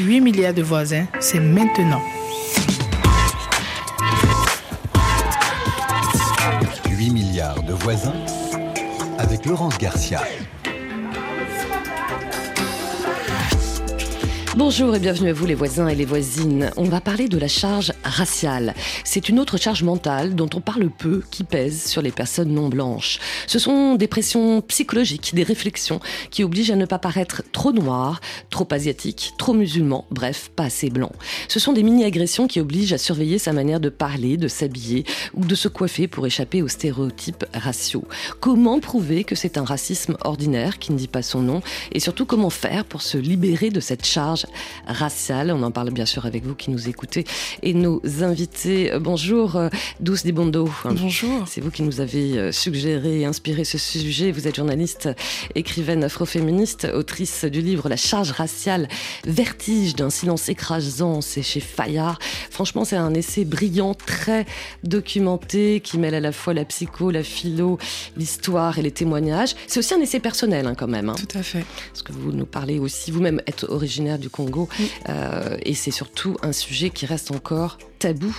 8 milliards de voisins, c'est maintenant. 8 milliards de voisins avec Laurence Garcia. Bonjour et bienvenue à vous les voisins et les voisines. On va parler de la charge raciale. C'est une autre charge mentale dont on parle peu qui pèse sur les personnes non blanches. Ce sont des pressions psychologiques, des réflexions qui obligent à ne pas paraître trop noir, trop asiatique, trop musulman, bref, pas assez blanc. Ce sont des mini-agressions qui obligent à surveiller sa manière de parler, de s'habiller ou de se coiffer pour échapper aux stéréotypes raciaux. Comment prouver que c'est un racisme ordinaire qui ne dit pas son nom et surtout comment faire pour se libérer de cette charge raciale. On en parle bien sûr avec vous qui nous écoutez et nos invités. Bonjour, euh, Douce Dibondo. Bonjour. C'est vous qui nous avez euh, suggéré et inspiré ce sujet. Vous êtes journaliste, écrivaine afroféministe, autrice du livre La charge raciale, vertige d'un silence écrasant. C'est chez Fayard. Franchement, c'est un essai brillant, très documenté, qui mêle à la fois la psycho, la philo, l'histoire et les témoignages. C'est aussi un essai personnel hein, quand même. Hein. Tout à fait. Parce que vous nous parlez aussi, vous-même êtes originaire du Congo. Euh, et c'est surtout un sujet qui reste encore tabou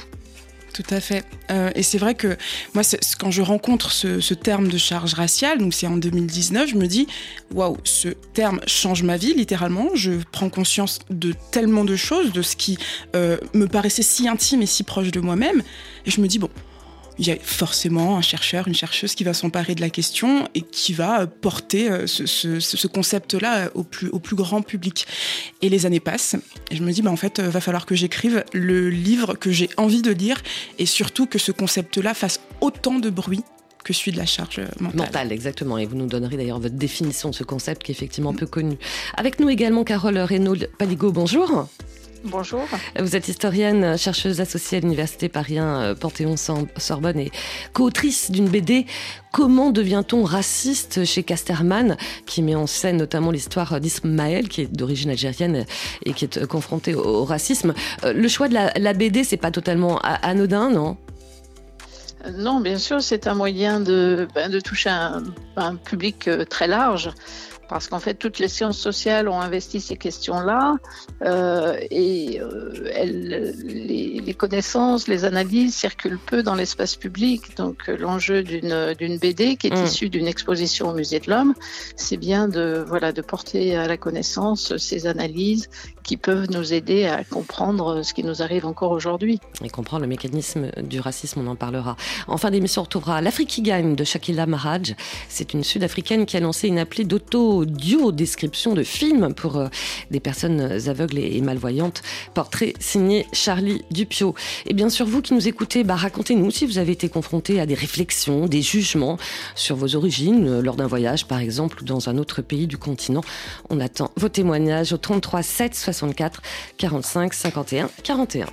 tout à fait. Euh, et c'est vrai que moi, quand je rencontre ce, terme de charge raciale, donc c'est en 2019, je me dis, waouh, ce terme change ma vie, littéralement. Je prends conscience de tellement de choses, de ce qui euh, me paraissait si intime et si proche de moi-même. Et je me dis, bon, il y a forcément un chercheur, une chercheuse qui va s'emparer de la question et qui va porter euh, ce, concept-là au plus, au plus grand public. Et les années passent, et je me dis, bah, en fait, euh, va falloir que j'écrive le livre que j'ai envie de lire, et surtout que ce concept-là fasse autant de bruit que celui de la charge mentale. Mentale, exactement. Et vous nous donnerez d'ailleurs votre définition de ce concept qui est effectivement peu connu. Avec nous également Carole Reynaud Paligo, bonjour. Bonjour. Vous êtes historienne, chercheuse associée à l'Université Paris euh, Panthéon-Sorbonne et co-autrice d'une BD Comment devient-on raciste chez Casterman, qui met en scène notamment l'histoire d'Ismaël, qui est d'origine algérienne et qui est euh, confronté au racisme. Euh, le choix de la, BD, c'est pas totalement anodin, non? Non, bien sûr, c'est un moyen de, ben, de toucher un public très large parce qu'en fait, toutes les sciences sociales ont investi ces questions-là euh, et euh, les, connaissances, les analyses circulent peu dans l'espace public. Donc, l'enjeu d'une BD qui est mm. issue d'une exposition au Musée de l'Homme, c'est bien de, voilà, de porter à la connaissance ces analyses qui peuvent nous aider à comprendre ce qui nous arrive encore aujourd'hui. Et comprendre le mécanisme du racisme, on en parlera. En fin d'émission, on retrouvera L'Afrique qui de Shakila Maharaj. C'est une Sud-Africaine qui a lancé une appli d'auto-audio-description de films pour euh, des personnes aveugles et malvoyantes. Portrait signé Charlie Dupio. Et bien sûr, vous qui nous écoutez, bah, racontez-nous si vous avez été confronté à des réflexions, des jugements sur vos origines, euh, lors d'un voyage par exemple, ou dans un autre pays du continent. On attend vos témoignages au 33 7 64 45 51 41.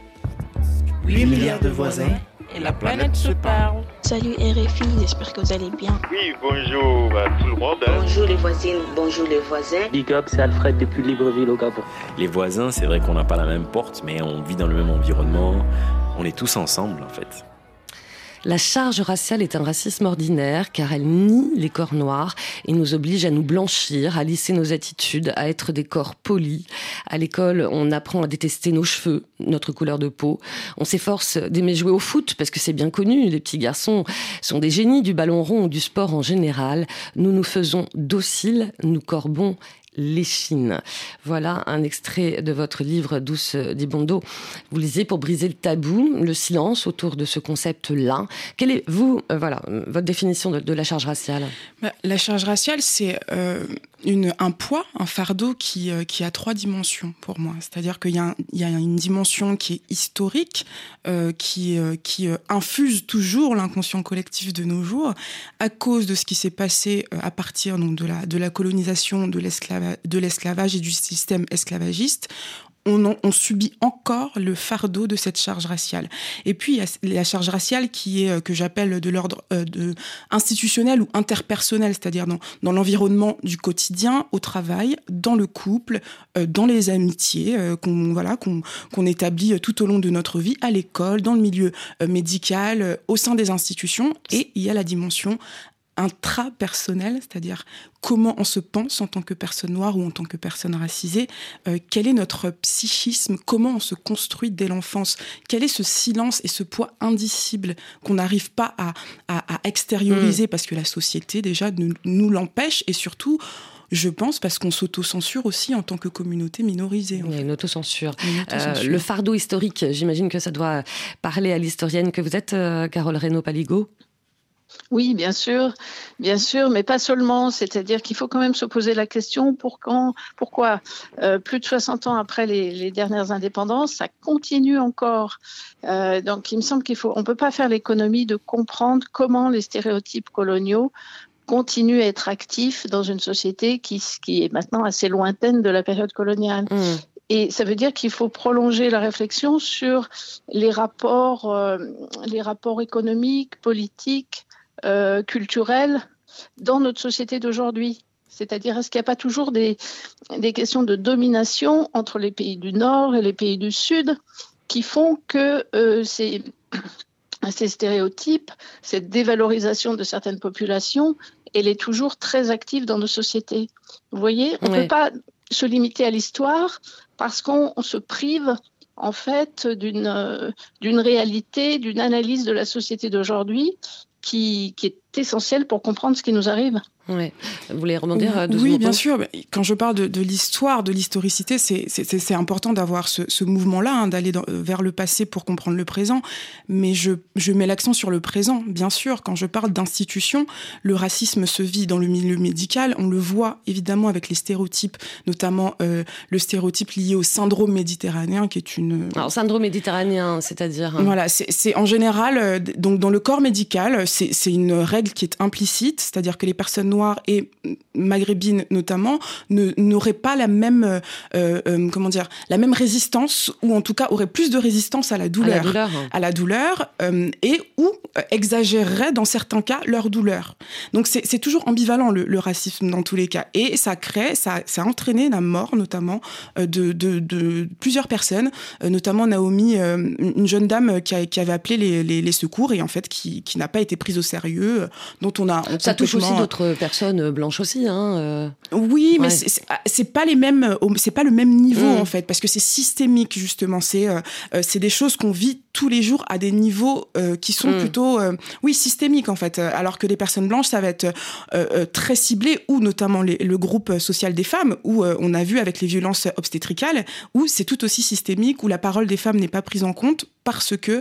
8 milliards de voisins et la planète se parle. Salut RFI, j'espère que vous allez bien. Oui, bonjour à tout le monde. Hein. Bonjour les voisines, bonjour les voisins. Big up, c'est Alfred depuis Libreville au Gabon. Les voisins, c'est vrai qu'on n'a pas la même porte, mais on vit dans le même environnement. On est tous ensemble en fait. La charge raciale est un racisme ordinaire car elle nie les corps noirs et nous oblige à nous blanchir, à lisser nos attitudes, à être des corps polis. À l'école, on apprend à détester nos cheveux, notre couleur de peau. On s'efforce d'aimer jouer au foot parce que c'est bien connu, les petits garçons sont des génies du ballon rond ou du sport en général. Nous nous faisons dociles, nous corbons l'échine. Voilà un extrait de votre livre Douce Dibondo. Vous lisez pour briser le tabou, le silence autour de ce concept-là. Quelle est, vous, euh, voilà, votre définition de, la charge raciale? Bah, La charge raciale, c'est euh, un poids, un fardeau qui, euh, qui a trois dimensions pour moi. C'est-à-dire qu'il y, y, a une dimension qui est historique, qui, qui infuse toujours l'inconscient collectif de nos jours, à cause de ce qui s'est passé à partir donc, de, la, de la colonisation, de l'esclavage et du système esclavagiste, on, subit encore le fardeau de cette charge raciale. Et puis, il y a la charge raciale qui est, euh, que j'appelle de l'ordre euh, institutionnel ou interpersonnel, c'est-à-dire dans, l'environnement du quotidien, au travail, dans le couple, euh, dans les amitiés qu'on établit tout au long de notre vie, à l'école, dans le milieu médical, au sein des institutions. Et il y a la dimension intrapersonnel, c'est-à-dire comment on se pense en tant que personne noire ou en tant que personne racisée, euh, quel est notre psychisme, comment on se construit dès l'enfance, quel est ce silence et ce poids indicible qu'on n'arrive pas à, extérioriser mm. parce que la société déjà nous l'empêche et surtout je pense, parce qu'on s'auto-censure aussi en tant que communauté minorisée. Il y a une autocensure. Euh, le fardeau historique, j'imagine que ça doit parler à l'historienne que vous êtes, euh, Carole Reynaud-Paligo oui, bien sûr, bien sûr, mais pas seulement. C'est-à-dire qu'il faut quand même se poser la question pour quand, pourquoi, euh, plus de 60 ans après les, dernières indépendances, ça continue encore. donc, il me semble qu'il faut, on peut pas faire l'économie de comprendre comment les stéréotypes coloniaux continue à être actif dans une société qui, qui est maintenant assez lointaine de la période coloniale. Mm. Et ça veut dire qu'il faut prolonger la réflexion sur les rapports, euh, les rapports économiques, politiques, euh, culturels dans notre société d'aujourd'hui. C'est-à-dire, est-ce qu'il n'y a pas toujours des, des questions de domination entre les pays du Nord et les pays du Sud qui font que euh, ces, ces stéréotypes, cette dévalorisation de certaines populations elle est toujours très active dans nos sociétés? Vous voyez, on ne peut pas se limiter à l'histoire parce qu'on se prive en fait d'une euh, d'une réalité, d'une analyse de la société d'aujourd'hui qui, est essentielle pour comprendre ce qui nous arrive. Ouais. Vous voulez rebondir euh, Oui, bien sûr. Quand je parle de, de l'histoire, de l'historicité, c'est important d'avoir ce, ce mouvement-là, hein, d'aller vers le passé pour comprendre le présent. Mais je, je mets l'accent sur le présent, bien sûr. Quand je parle d'institution, le racisme se vit dans le milieu médical. On le voit évidemment avec les stéréotypes, notamment euh, le stéréotype lié au syndrome méditerranéen, qui est une. Alors, syndrome méditerranéen, c'est-à-dire hein. Voilà, c'est en général, euh, donc dans le corps médical, c'est une règle qui est implicite, c'est-à-dire que les personnes et maghrébines notamment n'auraient pas la même euh, euh, comment dire la même résistance ou en tout cas auraient plus de résistance à la douleur. à la douleur, euh, et ou exagéreraient dans certains cas leur douleur. Donc c'est toujours ambivalent le, racisme dans tous les cas. Et ça crée ça, ça a entraîné la mort notamment de, de, plusieurs personnes notamment Naomi une jeune dame qui, avait appelé les, les, secours et en fait qui, qui n'a pas été prise au sérieux dont on a ça touche aussi d'autres personnes personnes blanches aussi. Hein, euh. Oui, mais c'est pas les mêmes, c'est pas le même niveau mm. en fait, parce que c'est systémique justement. C'est euh, euh, c'est des choses qu'on vit tous les jours à des niveaux qui sont mm. plutôt, oui, systémiques en fait. Alors que les personnes blanches, ça va être très ciblé, ou notamment le groupe social des femmes, où on a vu avec les violences obstétricales, où c'est tout aussi systémique, où la parole des femmes n'est pas prise en compte parce que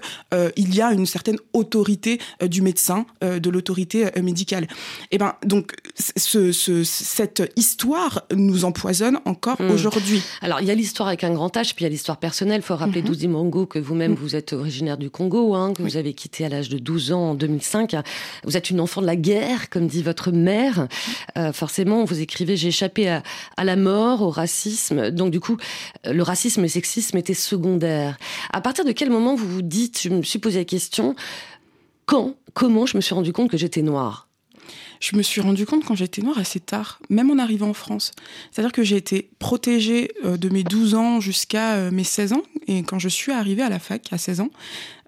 il y a une certaine autorité du médecin, de l'autorité médicale. Et eh ben donc ce, cette histoire nous empoisonne encore hmm. aujourd'hui. Alors, il y a l'histoire avec un grand H, puis il y a l'histoire personnelle. Il faut rappeler mm Douzi Mongo, que vous-même, hmm. vous êtes originaire du Congo, hein, que vous avez quitté à l'âge de 12 ans en 2005. Vous êtes une enfant de la guerre, comme dit votre mère. Euh, forcément, vous écrivez J'ai échappé à, à, la mort, au racisme. Donc, du coup, le racisme et le sexisme étaient secondaires. À partir de quel moment vous vous dites, je me suis posé la question, quand, comment je me suis rendu compte que j'étais noire? Je me suis rendu compte quand j'étais noire assez tard, même en arrivant en France. C'est-à-dire que j'ai été protégée euh, de mes 12 ans jusqu'à euh, mes 16 ans. Et quand je suis arrivée à la fac, à 16 ans,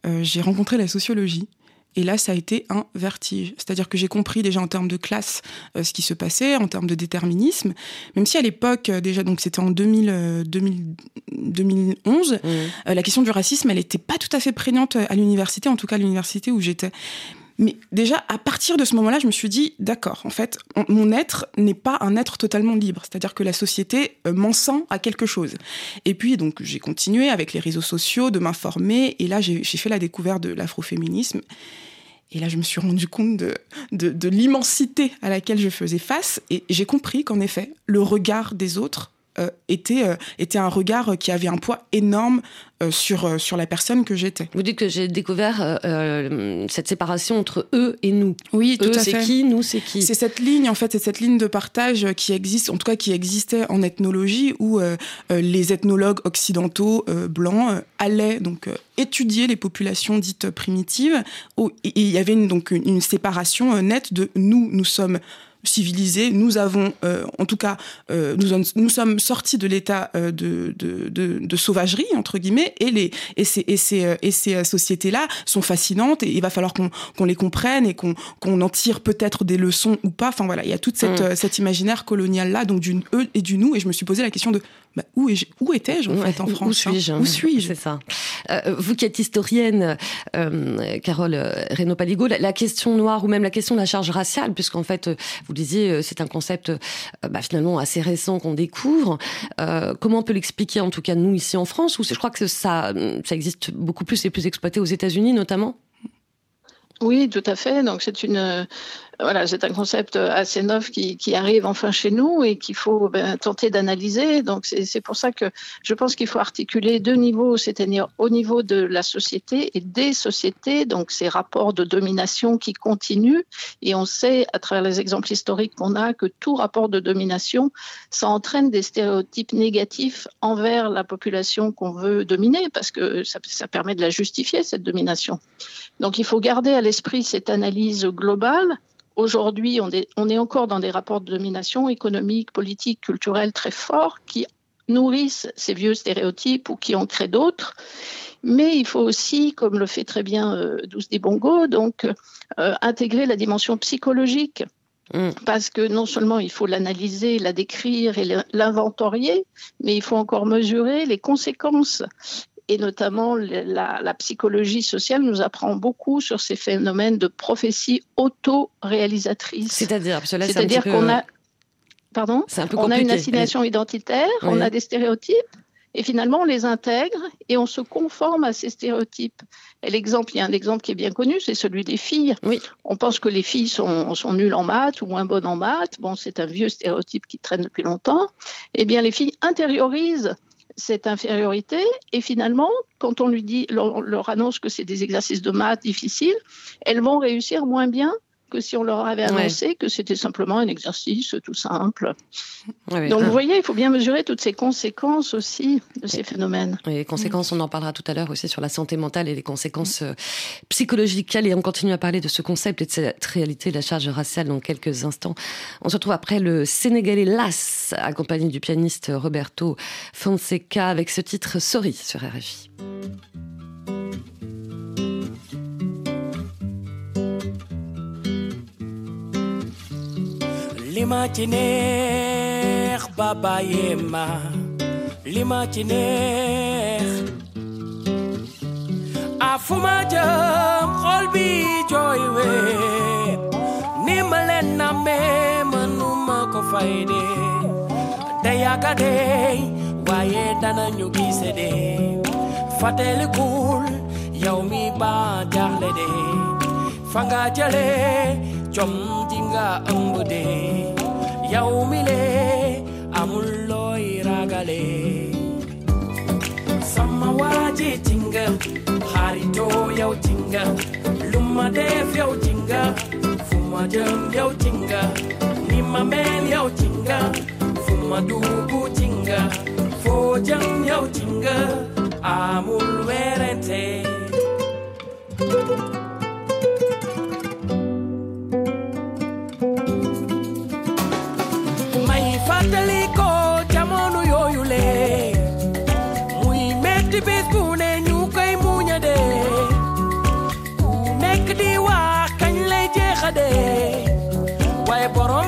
euh, j'ai rencontré la sociologie. Et là, ça a été un vertige. C'est-à-dire que j'ai compris déjà en termes de classe ce qui se passait, en termes de déterminisme. Même si à l'époque, déjà, donc c'était en 2000, 2011, mmh. la question du racisme, elle n'était pas tout à fait prégnante à l'université, en tout cas à l'université où j'étais. Mais déjà, à partir de ce moment-là, je me suis dit, d'accord, en fait, mon être n'est pas un être totalement libre. C'est-à-dire que la société euh, m'en sent à quelque chose. Et puis, donc, j'ai continué avec les réseaux sociaux de m'informer. Et là, j'ai fait la découverte de l'afroféminisme. Et là, je me suis rendu compte de, l'immensité à laquelle je faisais face. Et j'ai compris qu'en effet, le regard des autres était, euh, était un regard qui avait un poids énorme euh, sur, sur la personne que j'étais. Vous dites que j'ai découvert cette séparation entre eux et nous. Oui, tout à fait. c'est qui, nous, c'est qui C'est cette ligne, en fait, c'est cette ligne de partage qui existe, en tout cas qui existait en ethnologie, où les ethnologues occidentaux blancs allaient donc étudier les populations dites primitives, et il y avait une, donc une séparation nette de nous, nous sommes civilisés. Nous avons, euh, en tout cas, euh, nous, nous sommes sortis de l'état euh, de, de, de, de, sauvagerie entre guillemets, et les et ces et ces, et ces sociétés-là sont fascinantes et il va falloir qu'on qu'on les comprenne et qu'on qu'on en tire peut-être des leçons ou pas. Enfin voilà, il y a toute cette mm. cet imaginaire colonial là, donc du eux et du nous. Et je me suis posé la question de bah, où, où étais-je en fait en France Où suis-je? Où suis-je? C'est ça. Euh, vous qui êtes historienne, euh, Carole Renaud Paligo, la, la, question noire ou même la question de la charge raciale, puisqu'en fait, vous disiez, euh, c'est un concept euh, bah, finalement assez récent qu'on découvre. Euh, comment on peut l'expliquer, en tout cas nous ici en France, où je crois que ça, ça existe beaucoup plus et plus exploité aux États-Unis notamment? Oui, tout à fait. Donc c'est une voilà, c'est un concept assez neuf qui, qui, arrive enfin chez nous et qu'il faut ben, tenter d'analyser. Donc c'est pour ça que je pense qu'il faut articuler deux niveaux, c'est-à-dire au niveau de la société et des sociétés, donc ces rapports de domination qui continuent. Et on sait à travers les exemples historiques qu'on a que tout rapport de domination, ça entraîne des stéréotypes négatifs envers la population qu'on veut dominer parce que ça, ça permet de la justifier, cette domination. Donc il faut garder à l'esprit cette analyse globale Aujourd'hui, on est, on est encore dans des rapports de domination économique, politique, culturelle très forts qui nourrissent ces vieux stéréotypes ou qui en créent d'autres. Mais il faut aussi, comme le fait très bien euh, Douce Bongo, donc euh, intégrer la dimension psychologique. Mm. Parce que non seulement il faut l'analyser, la décrire et l'inventorier, mais il faut encore mesurer les conséquences et notamment la, la, psychologie sociale nous apprend beaucoup sur ces phénomènes de prophétie auto-réalisatrice. C'est-à-dire, c'est-à-dire qu'on a, pardon, on a une assignation identitaire, on a des stéréotypes, et finalement on les intègre et on se conforme à ces stéréotypes. Et l'exemple, il y a un exemple qui est bien connu, c'est celui des filles. Oui. On pense que les filles sont, sont nulles en maths ou moins bonnes en maths. Bon, c'est un vieux stéréotype qui traîne depuis longtemps. Eh bien, les filles intériorisent cette infériorité et finalement, quand on lui dit, leur annonce que c'est des exercices de maths difficiles, elles vont réussir moins bien que si on leur avait annoncé que c'était simplement un exercice tout simple. Donc vous voyez, il faut bien mesurer toutes ces conséquences aussi de ces phénomènes. les conséquences, on en parlera tout à l'heure aussi sur la santé mentale et les conséquences euh, psychologiques. Et on continue à parler de ce concept et de cette réalité de la charge raciale dans quelques instants. On se retrouve après le Sénégalais Las, accompagné du pianiste Roberto Fonseca avec ce titre Sorry sur RFI. Lima ci neex baba yema lima ci neex. Afuma jëm xol bi jooy wee. Ni ma leen nammee mënuma ko fay de te yàgga de waaye danañu gise de fatelikul yow mi ba jaaxle de fa nga jële jom ji nga ëmb de yow mi le amul looy ragale sama waaji jinga xaritoo yow jinga lu ma def yow jinga fu ma jëm yow jinga ni ma mel yow jinga fu ma dugg foo jinga amul werente por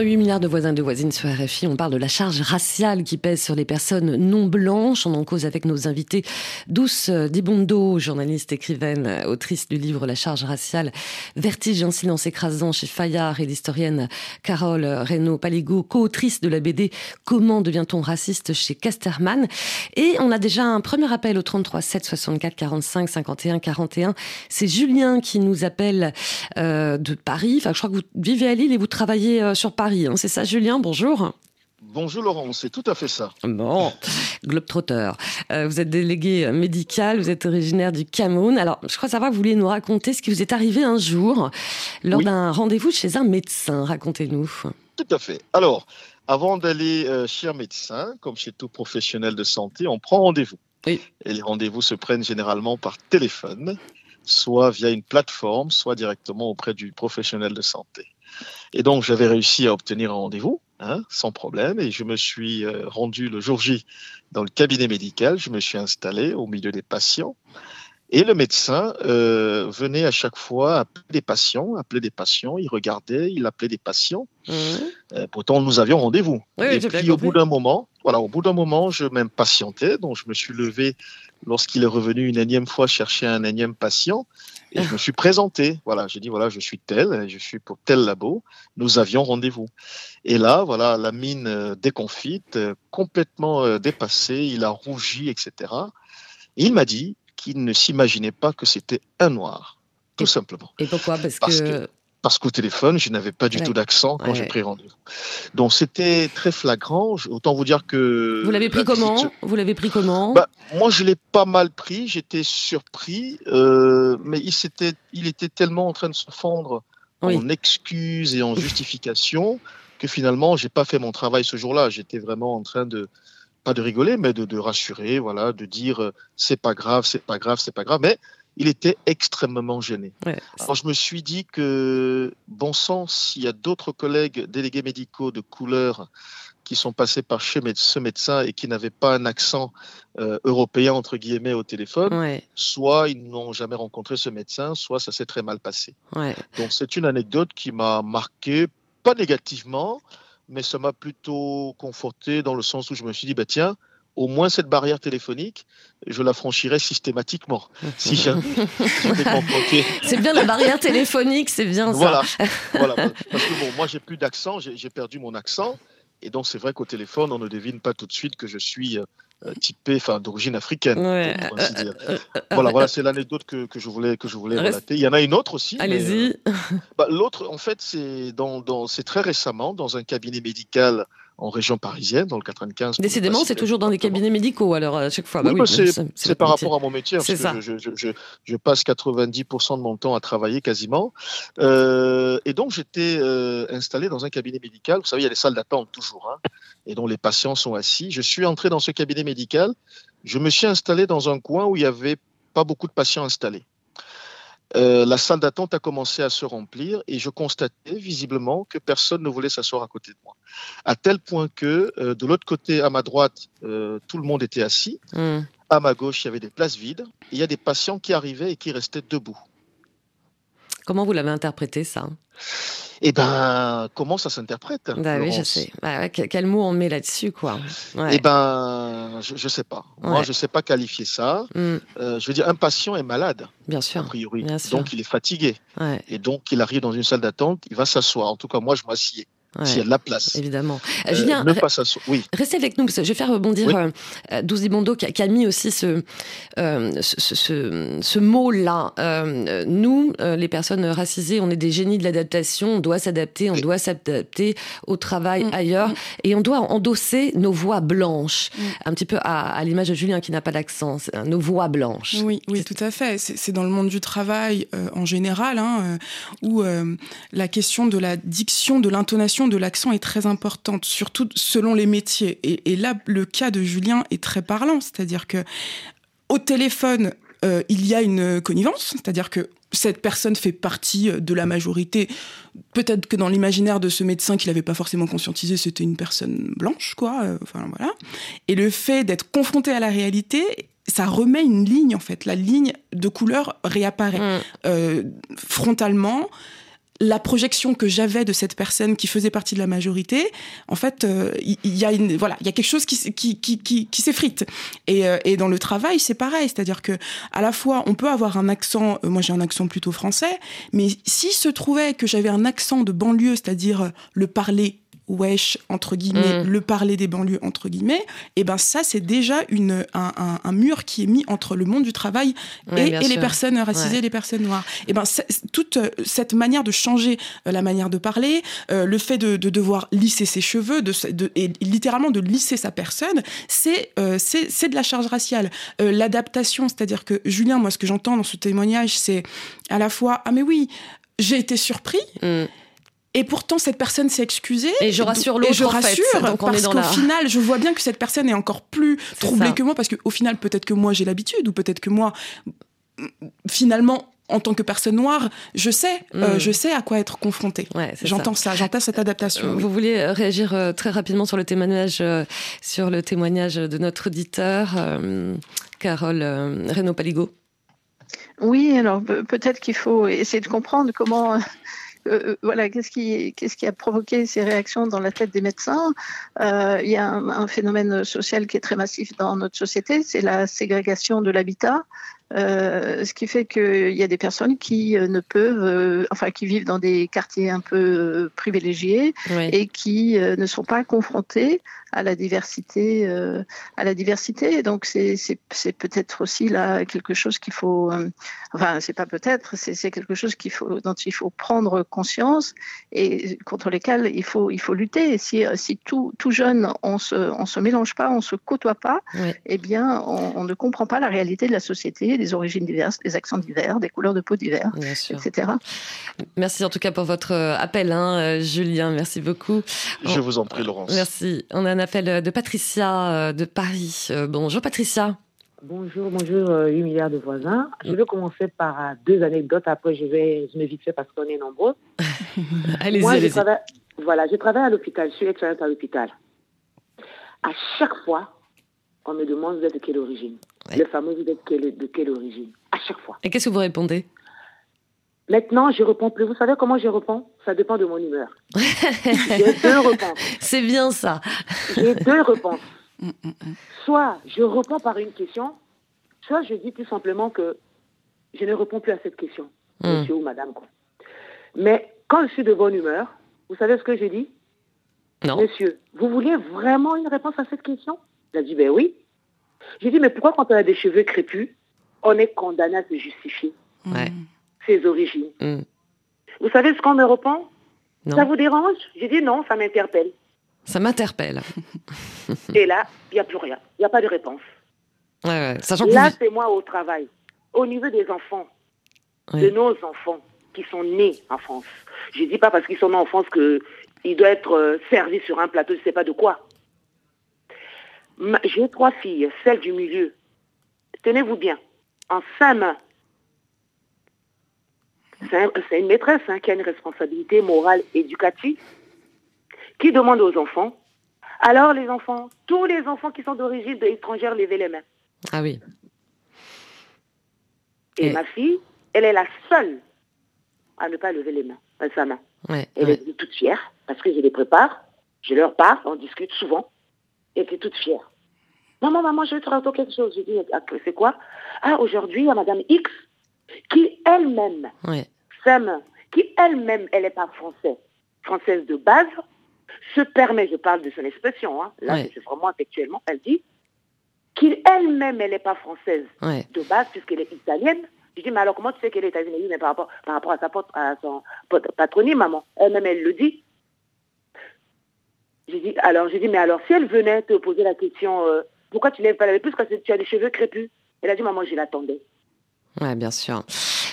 8 milliards de voisins de voisines sur RFI. On parle de la charge raciale qui pèse sur les personnes non blanches. On en cause avec nos invités. Douce euh, Dibondo, journaliste, écrivaine, euh, autrice du livre La charge raciale, Vertige, un silence écrasant chez Fayard et l'historienne Carole Reynaud Paligo, co-autrice de la BD Comment devient-on raciste chez Casterman. Et on a déjà un premier appel au 33 7 64 45 51 41. C'est Julien qui nous appelle euh, de Paris. Enfin, je crois que vous vivez à Lille et vous travaillez sur Paris. Hein. C'est ça, Julien Bonjour. Bonjour Laurent, c'est tout à fait ça. Bon, Globetrotter. Euh, vous êtes délégué médical, vous êtes originaire du Cameroun. Alors, je crois savoir que vous vouliez nous raconter ce qui vous est arrivé un jour lors Oui. d'un rendez-vous chez un médecin. Racontez-nous. Tout à fait. Alors, avant d'aller euh, chez un médecin, comme chez tout professionnel de santé, on prend rendez-vous. Oui. Et les rendez-vous se prennent généralement par téléphone, soit via une plateforme, soit directement auprès du professionnel de santé. Et donc, j'avais réussi à obtenir un rendez-vous, hein, sans problème, et je me suis euh, rendu le jour J dans le cabinet médical. Je me suis installé au milieu des patients. Et le médecin euh, venait à chaque fois appeler des patients, appeler des patients, il regardait, il appelait des patients. Euh, pourtant, nous avions rendez-vous. Oui, et puis, au bout d'un moment, voilà, au bout d'un moment, je m'impatientais, donc je me suis levé lorsqu'il est revenu une énième fois chercher un énième patient, et je me suis présenté. Voilà, j'ai dit voilà, je suis tel, je suis pour tel labo. Nous avions rendez-vous. Et là, voilà, la mine euh, déconfite, euh, complètement euh, dépassée, il a rougi, etc. Et il m'a dit qu'il ne s'imaginait pas que c'était un noir, tout simplement. Et pourquoi? Parce, Parce que... que- Parce qu'au téléphone, je n'avais pas du Ouais. tout d'accent quand Ouais. j'ai pris rendez-vous. Donc c'était très flagrant. Autant vous dire que. Vous l'avez pris comment? Vous l'avez pris comment? Bah, Moi, je l'ai pas mal pris. J'étais surpris, euh, mais il s'était, il était tellement en train de se fondre Oui. en excuses et en justifications que finalement, j'ai pas fait mon travail ce jour-là. J'étais vraiment en train de pas de rigoler, mais de, de rassurer, voilà, de dire euh, c'est pas grave, c'est pas grave, c'est pas grave. Mais il était extrêmement gêné. Ouais. Alors je me suis dit que, bon sang, s'il y a d'autres collègues délégués médicaux de couleur qui sont passés par chez ce médecin et qui n'avaient pas un accent euh, européen, entre guillemets, au téléphone, Ouais, soit ils n'ont jamais rencontré ce médecin, soit ça s'est très mal passé. ouais. Donc c'est une anecdote qui m'a marqué, pas négativement, mais ça m'a plutôt conforté dans le sens où je me suis dit, bah, tiens, au moins cette barrière téléphonique, je la franchirai systématiquement. Si jamais C'est bien la barrière téléphonique, c'est bien ça. voilà, voilà. Parce que bon, moi, j'ai plus d'accent, j'ai perdu mon accent. Et donc, c'est vrai qu'au téléphone, on ne devine pas tout de suite que je suis euh, typé, enfin, d'origine africaine. Ouais. pour ainsi dire. Euh, euh, Voilà, voilà, c'est l'anecdote que, que je voulais, que je voulais Reste- relater. Il y en a une autre aussi. Allez-y. euh, bah, L'autre, en fait, c'est dans, dans, c'est très récemment dans un cabinet médical en région parisienne, dans le 95. pour ne Décidément, c'est toujours dans des cabinets médicaux, alors à chaque fois. Oui, Bah bah, oui, c'est c'est par métier. rapport à mon métier, parce que ça. je, je, je, je passe 90% de mon temps à travailler quasiment. Euh, et donc, j'étais euh, installé dans un cabinet médical. Vous savez, il y a des salles d'attente toujours, hein, et dont les patients sont assis. Je suis entré dans ce cabinet médical. Je me suis installé dans un coin où il n'y avait pas beaucoup de patients installés. Euh, la salle d'attente a commencé à se remplir et je constatais visiblement que personne ne voulait s'asseoir à côté de moi. À tel point que euh, de l'autre côté, à ma droite, euh, tout le monde était assis. Hmm. À ma gauche, il y avait des places vides. Et il y a des patients qui arrivaient et qui restaient debout. Comment vous l'avez interprété, ça? Eh ben, comment ça s'interprète? Bah oui, je sais. Bah ouais, quel, mot on met là-dessus, quoi Ouais. Eh ben, je, je sais pas. Moi, Ouais. je sais pas qualifier ça. Hmm, Euh, je veux dire, un patient est malade, bien a sûr. priori. bien sûr. Donc, il est fatigué. Et donc, il arrive dans une salle d'attente, il va s'asseoir. En tout cas, moi, je m'assieds. S'il y a de la place. Évidemment. Euh, Julien, ne pas oui. restez avec nous, parce que je vais faire rebondir oui. euh, Douzi Bondo qui, qui, a mis aussi ce, euh, ce, ce, ce mot-là. Euh, nous, les personnes racisées, on est des génies de l'adaptation, on doit s'adapter, on oui. doit s'adapter au travail mmh. ailleurs, mmh. et on doit endosser nos voix blanches, mmh. un petit peu à, à l'image de Julien qui n'a pas d'accent, nos voix blanches. Oui, oui, tout à fait. C'est dans le monde du travail en général, hein, où la question de la diction, de l'intonation, de l'accent est très importante, surtout selon les métiers. Et, et, là, le cas de Julien est très parlant, c'est-à-dire que au téléphone, euh, il y a une connivence, c'est-à-dire que cette personne fait partie de la majorité. Peut-être que dans l'imaginaire de ce médecin qu'il n'avait pas forcément conscientisé, c'était une personne blanche, quoi. Euh, enfin voilà. Et le fait d'être confronté à la réalité ça remet une ligne en fait. La ligne de couleur réapparaît mmh. euh, frontalement la projection que j'avais de cette personne qui faisait partie de la majorité, en fait, il euh, y, y, a une voilà, il y a quelque chose qui qui s'effrite. Et, euh, et dans le travail, c'est pareil, c'est-à-dire que à la fois on peut avoir un accent, euh, moi j'ai un accent plutôt français, mais s'il se trouvait que j'avais un accent de banlieue, c'est-à-dire le parler wesh entre guillemets mmh. le parler des banlieues entre guillemets et ben ça c'est déjà une un, un, un, mur qui est mis entre le monde du travail ouais, et, et les personnes racisées ouais. les personnes noires et ben toute cette manière de changer la manière de parler euh, le fait de, de, devoir lisser ses cheveux de, de, et littéralement de lisser sa personne c'est euh, c'est de la charge raciale euh, l'adaptation c'est-à-dire que Julien moi ce que j'entends dans ce témoignage c'est à la fois ah mais oui j'ai été surpris mmh. Et pourtant, cette personne s'est excusée. Et je rassure l'autre. Et je rassure, en fait. parce qu'au la... final, je vois bien que cette personne est encore plus troublée ça. que moi, parce qu'au final, peut-être que moi, j'ai l'habitude, ou peut-être que moi, finalement, en tant que personne noire, je sais, mmh. euh, je sais à quoi être confrontée. Ouais, j'entends ça, ça j'entends cette adaptation. Euh, vous voulez réagir euh, très rapidement sur le témoignage, euh, sur le témoignage de notre auditeur, euh, Carole Renaud Paligo Oui, alors peut-être qu'il faut essayer de comprendre comment euh, voilà, qu'est-ce qui, qu'est-ce qui a provoqué ces réactions dans la tête des médecins? Euh, Il y a un, un, phénomène social qui est très massif dans notre société, c'est la ségrégation de l'habitat. Euh, ce qui fait qu'il y a des personnes qui ne peuvent, euh, enfin qui vivent dans des quartiers un peu euh, privilégiés oui. et qui euh, ne sont pas confrontés à la diversité, à la diversité. Donc c'est peut-être aussi là quelque chose qu'il faut, enfin c'est pas peut-être, c'est quelque chose qu'il faut, dont il faut prendre conscience et contre lesquels il faut, il faut lutter. Et si, si tout, tout jeune on se, on se mélange pas, on se côtoie pas, oui. eh bien on, on ne comprend pas la réalité de la société des origines diverses, des accents divers, des couleurs de peau divers, etc. Merci en tout cas pour votre appel, hein, Julien. Merci beaucoup. Je vous en prie, Laurence. Merci. On a un appel de Patricia de Paris. Bonjour, Patricia. Bonjour, bonjour, 8 milliards de voisins. Je vais commencer par deux anecdotes. Après, je vais, vais vite fait parce qu'on est nombreux. allez-y, Moi, je travaille, voilà, je travaille à l'hôpital. Je suis expériente à l'hôpital. À chaque fois, on me demande vous êtes de quelle origine. Ouais. Le fameux vous êtes de quelle origine. À chaque fois. Et qu'est-ce que vous répondez? Maintenant, je réponds plus. Vous savez comment je réponds Ça dépend de mon humeur. J'ai deux réponses. C'est bien ça. J'ai deux réponses. Soit je réponds par une question, soit je dis tout simplement que je ne réponds plus à cette question, mm. monsieur ou madame. Quoi. Mais quand je suis de bonne humeur, vous savez ce que je dis Non. Monsieur, vous voulez vraiment une réponse à cette question? Il a dit, ben oui. J'ai dit, mais pourquoi quand on a des cheveux crépus, on est condamné à se justifier? Ouais. Ses origines mm. Vous savez ce qu'on me répond non. Ça vous dérange? J'ai dit, non, ça m'interpelle. Ça m'interpelle. Et là, il n'y a plus rien. Il n'y a pas de réponse. Ouais, ouais. Sachant là, vous... c'est moi au travail. Au niveau des enfants, de nos enfants qui sont nés en France. Je ne dis pas parce qu'ils sont nés en France qu'ils doivent être euh, servis sur un plateau, je ne sais pas de quoi. J'ai trois filles, celle du milieu. Tenez-vous bien, en cinq mains. C'est une maîtresse hein, qui a une responsabilité morale éducative qui demande aux enfants alors les enfants, tous les enfants qui sont d'origine étrangère, levez les mains. Ah oui. Et, Et, ma fille, elle est la seule à ne pas lever les mains, à sa main. Ouais, elle ouais. est toute fière parce que je les prépare, je leur parle, on discute souvent. Et elle est toute fière. Maman, maman, je vais te raconter quelque chose. Je dis, c'est quoi? Ah, aujourd'hui, il y a Madame X qui elle-même ouais. qui elle-même, elle n'est pas française, française de base, se permet, je parle de son expression, hein, là c'est vraiment actuellement, elle dit qu'elle-même, elle n'est pas française de base puisqu'elle est italienne. Je dis, mais alors comment tu sais qu'elle est italienne mais par rapport, par rapport à, sa, à son patronyme, maman? Elle-même, elle le dit. J'ai dit, alors, j'ai dit, mais alors, si elle venait te poser la question, euh, pourquoi tu lèves pas la plus parce que tu as des cheveux crépus Elle a dit, maman, je l'attendais. Ouais, bien sûr.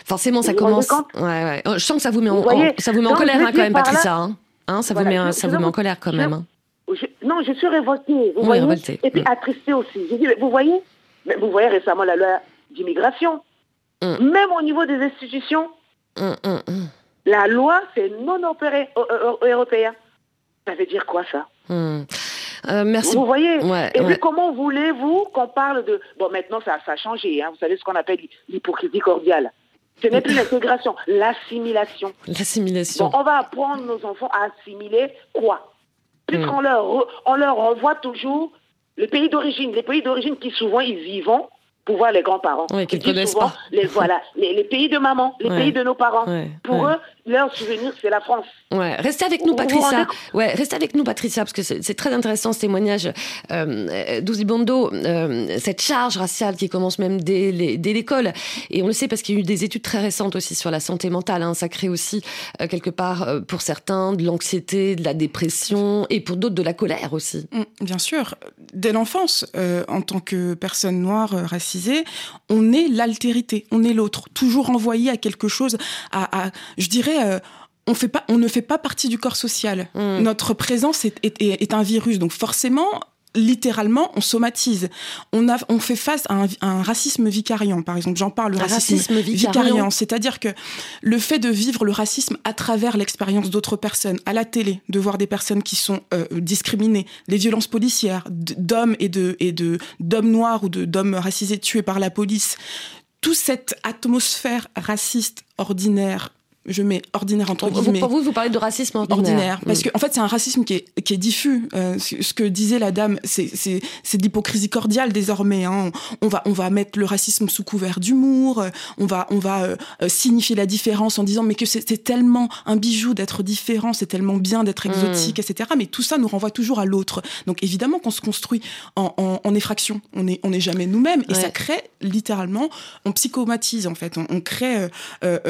Forcément, ça commence. Ouais, ouais. Oh, je sens que ça vous met en, ça vous met en colère hein, quand même, Patricia. Hein. Hein, ça vous met, ça vous met en colère quand même. Hein. non, je suis révoltée. Vous oui, voyez révoltée. Et puis mm. attristée aussi. J'ai dit, vous voyez, mais vous voyez récemment la loi d'immigration. Mm. Même au niveau des institutions, mm, la loi, c'est non opéré, européen. Ça veut dire quoi ça? Euh, merci. Vous voyez Et puis comment voulez-vous qu'on parle de... Bon, maintenant, ça, ça a changé. Hein. Vous savez ce qu'on appelle l'hypocrisie cordiale. Ce n'est plus l'intégration, l'assimilation. L'assimilation. Bon, on va apprendre nos enfants à assimiler quoi? Puisqu'on hmm. leur, on leur renvoie toujours le pays d'origine. Les pays d'origine qui souvent ils y vont pour voir les grands-parents. Oui, qu'ils connaissent pas. Les, voilà, les, pays de maman, les pays de nos parents. pour eux, leur souvenir, c'est la France. Ouais. Restez avec nous, Patricia. Ouais, restez avec nous, Patricia, parce que c'est très intéressant ce témoignage euh, d'Ouzibondo, euh, cette charge raciale qui commence même dès l'école. Et on le sait parce qu'il y a eu des études très récentes aussi sur la santé mentale. Hein. Ça crée aussi, euh, quelque part, euh, pour certains, de l'anxiété, de la dépression, et pour d'autres, de la colère aussi. Mm, bien sûr. Dès l'enfance, en tant que personne noire racisée, on est l'altérité, on est l'autre, toujours envoyé à quelque chose, à, à je dirais, euh, on, fait pas, on ne fait pas partie du corps social. Mm. Notre présence est, est, un virus. Donc forcément, littéralement, on somatise. On, a, on fait face à un, racisme vicariant, par exemple. J'en parle, le racisme, vicariant. C'est-à-dire que le fait de vivre le racisme à travers l'expérience d'autres personnes, à la télé, de voir des personnes qui sont euh, discriminées, les violences policières, d'hommes et de et de d'hommes noirs ou d'hommes racisés tués par la police, toute cette atmosphère raciste ordinaire je mets ordinaire entre guillemets. Pour vous, vous parlez de racisme ordinaire. ordinaire parce mm. que en fait, c'est un racisme qui est, qui est diffus. Euh, ce que disait la dame, c'est de l'hypocrisie cordiale désormais. Hein. On, va, on va mettre le racisme sous couvert d'humour. Euh, on va, on va euh, signifier la différence en disant mais que c'est tellement un bijou d'être différent, c'est tellement bien d'être exotique, mm. etc. Mais tout ça nous renvoie toujours à l'autre. Donc évidemment qu'on se construit en, en, en effraction. On n'est on est jamais nous-mêmes et ça crée littéralement, on psychomatise en fait. On, on crée